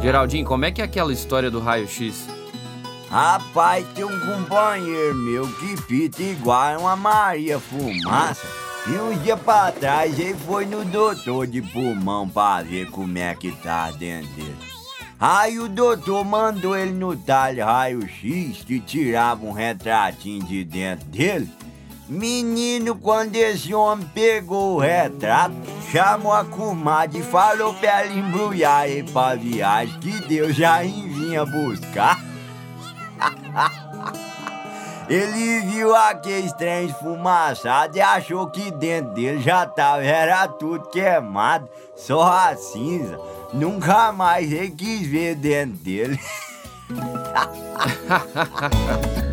Geraldinho, como é que é aquela história do raio-x? Rapaz, tem um companheiro meu que pita igual uma Maria Fumaça. E um dia pra trás ele foi no doutor de pulmão pra ver como é que tá dentro dele. Aí o doutor mandou ele no talho raio-x que tirava um retratinho de dentro dele. Menino, quando esse homem pegou o retrato, chamou a comadre e falou pra ela embrulhar ele pra viagem que Deus já vinha buscar. Ele viu aquele trem esfumaçado e achou que dentro dele já tava, era tudo queimado, só a cinza. Nunca mais ele quis ver dentro dele.